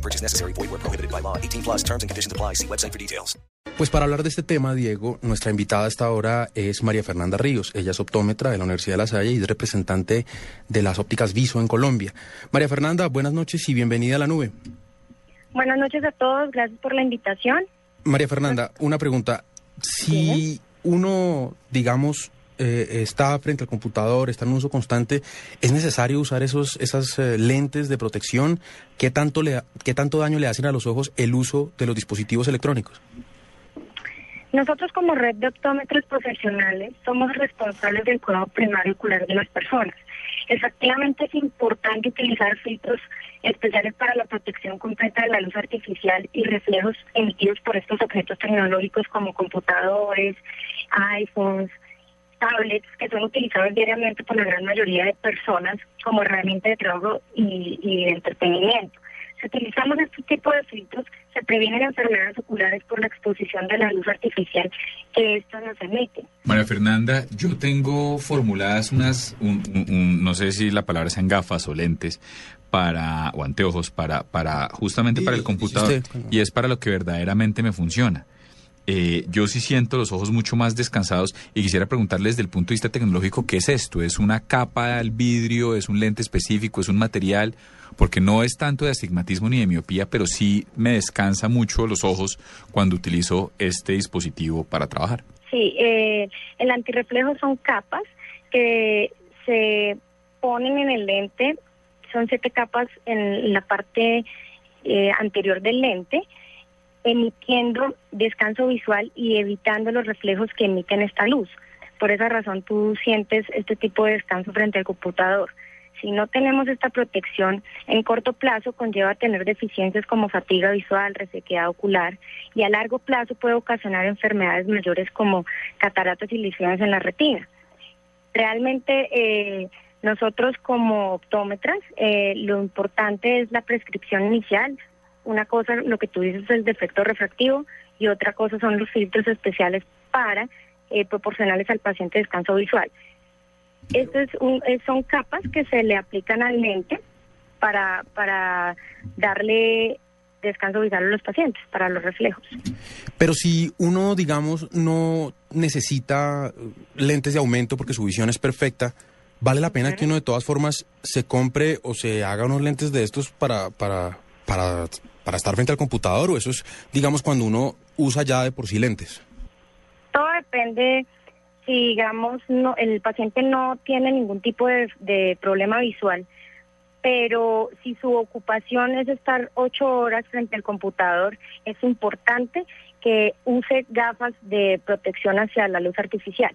No purchase necessary. Void where prohibited by law. 18 plus terms and conditions apply. See website for details. Pues para hablar de este tema, Diego, nuestra invitada a esta hora es María Fernanda Ríos. Ella es optómetra de la Universidad de La Salle y es representante de las ópticas Viso en Colombia. María Fernanda, buenas noches y bienvenida a la nube. Buenas noches a todos, gracias por la invitación. María Fernanda, una pregunta. Si uno, digamos, eh, está frente al computador, está en uso constante, ¿es necesario usar esos, esas eh, lentes de protección? ¿Qué tanto, le, ¿Qué tanto daño le hacen a los ojos el uso de los dispositivos electrónicos? Nosotros como red de optómetros profesionales somos responsables del cuidado primario ocular de las personas. Efectivamente es importante utilizar filtros especiales para la protección completa de la luz artificial y reflejos emitidos por estos objetos tecnológicos como computadores, iPhones, tablets que son utilizados diariamente por la gran mayoría de personas como herramienta de trabajo y, y de entretenimiento. Si utilizamos este tipo de filtros, se previenen enfermedades oculares por la exposición de la luz artificial que estos nos emiten. María Fernanda, yo tengo formuladas unas, un- un- un- no sé si la palabra sean gafas o lentes, para, o anteojos, para, para, justamente para el computador, y es para lo que verdaderamente me funciona. Eh, yo sí siento los ojos mucho más descansados y quisiera preguntarles desde el punto de vista tecnológico, ¿qué es esto? ¿Es una capa al vidrio? ¿Es un lente específico? ¿Es un material? Porque no es tanto de astigmatismo ni de miopía, pero sí me descansa mucho los ojos cuando utilizo este dispositivo para trabajar. Sí, eh, el antirreflejo son capas que se ponen en el lente, son siete capas en la parte eh, anterior del lente, emitiendo descanso visual y evitando los reflejos que emiten esta luz. Por esa razón tú sientes este tipo de descanso frente al computador. Si no tenemos esta protección, en corto plazo conlleva tener deficiencias como fatiga visual, resequedad ocular y a largo plazo puede ocasionar enfermedades mayores como cataratas y lesiones en la retina. Realmente eh, nosotros como optómetras, eh, lo importante es la prescripción inicial. Una cosa, lo que tú dices, es el defecto refractivo y otra cosa son los filtros especiales para eh, proporcionarles al paciente descanso visual. Esto es un- son capas que se le aplican al lente para, para darle descanso visual a los pacientes, para los reflejos. Pero si uno, digamos, no necesita eh, lentes de aumento porque su visión es perfecta, ¿vale la pena que uno de todas formas se compre o se haga unos lentes de estos para, para, para, para estar frente al computador? ¿O eso es, digamos, cuando uno usa ya de por sí lentes? Todo depende si, digamos, no, el paciente no tiene ningún tipo de, de problema visual, pero si su ocupación es estar ocho horas frente al computador, es importante que use gafas de protección hacia la luz artificial.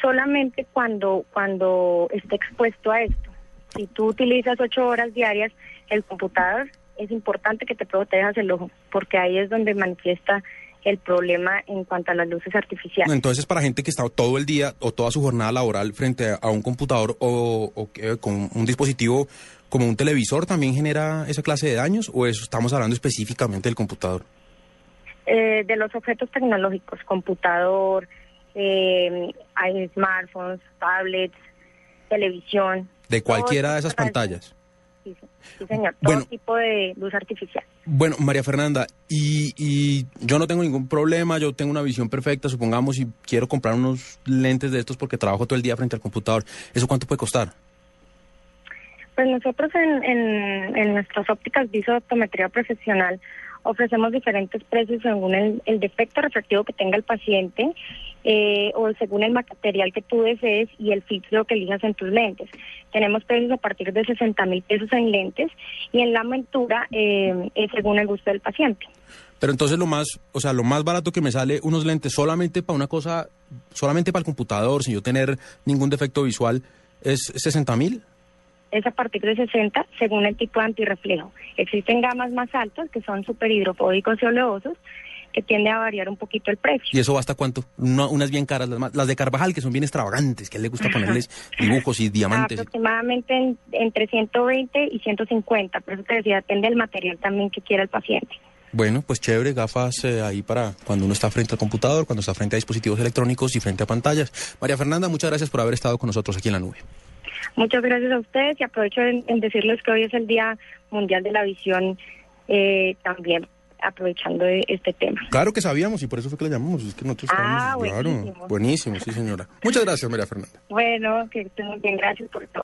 Solamente cuando, cuando esté expuesto a esto. Si tú utilizas ocho horas diarias el computador, es importante que te protejas el ojo, porque ahí es donde manifiesta el problema en cuanto a las luces artificiales. Entonces, para gente que está todo el día o toda su jornada laboral frente a un computador o, o que con un dispositivo como un televisor, ¿también genera esa clase de daños? ¿O eso estamos hablando específicamente del computador? Eh, de los objetos tecnológicos, computador, eh, hay smartphones, tablets, televisión. De cualquiera de esas pantallas. Sí, sí, sí, señor. Todo Bueno. tipo de luz artificial. Bueno, María Fernanda, y, y yo no tengo ningún problema, yo tengo una visión perfecta, supongamos, y quiero comprar unos lentes de estos porque trabajo todo el día frente al computador. ¿Eso cuánto puede costar? Pues nosotros en, en, en nuestras ópticas viso de optometría profesional ofrecemos diferentes precios según el, el defecto refractivo que tenga el paciente eh, o según el material que tú desees y el filtro que elijas en tus lentes. Tenemos precios a partir de 60 mil pesos en lentes y en la montura eh, es según el gusto del paciente. Pero entonces lo más, o sea, lo más barato que me sale unos lentes solamente para una cosa, solamente para el computador, sin yo tener ningún defecto visual, es 60 mil. es a partir de 60 según el tipo de antirreflejo. Existen gamas más altas que son superhidrofóbicos y oleosos, que tiende a variar un poquito el precio. ¿Y eso va hasta cuánto? Una- unas bien caras, las, las de Carvajal, que son bien extravagantes, que a él le gusta ponerles dibujos y diamantes. Aproximadamente en- entre 120 y 150, por eso te decía, depende del material también que quiera el paciente. Bueno, pues chévere, gafas eh, ahí para cuando uno está frente al computador, cuando está frente a dispositivos electrónicos y frente a pantallas. María Fernanda, muchas gracias por haber estado con nosotros aquí en la nube. Muchas gracias a ustedes y aprovecho en, en decirles que hoy es el Día Mundial de la Visión eh, también aprovechando de este tema. Claro que sabíamos y por eso fue que la llamamos. Es que nosotros Ah, estábamos- claro, buenísimo. sí señora. Muchas gracias, María Fernanda. Bueno, que estén bien, gracias por todo.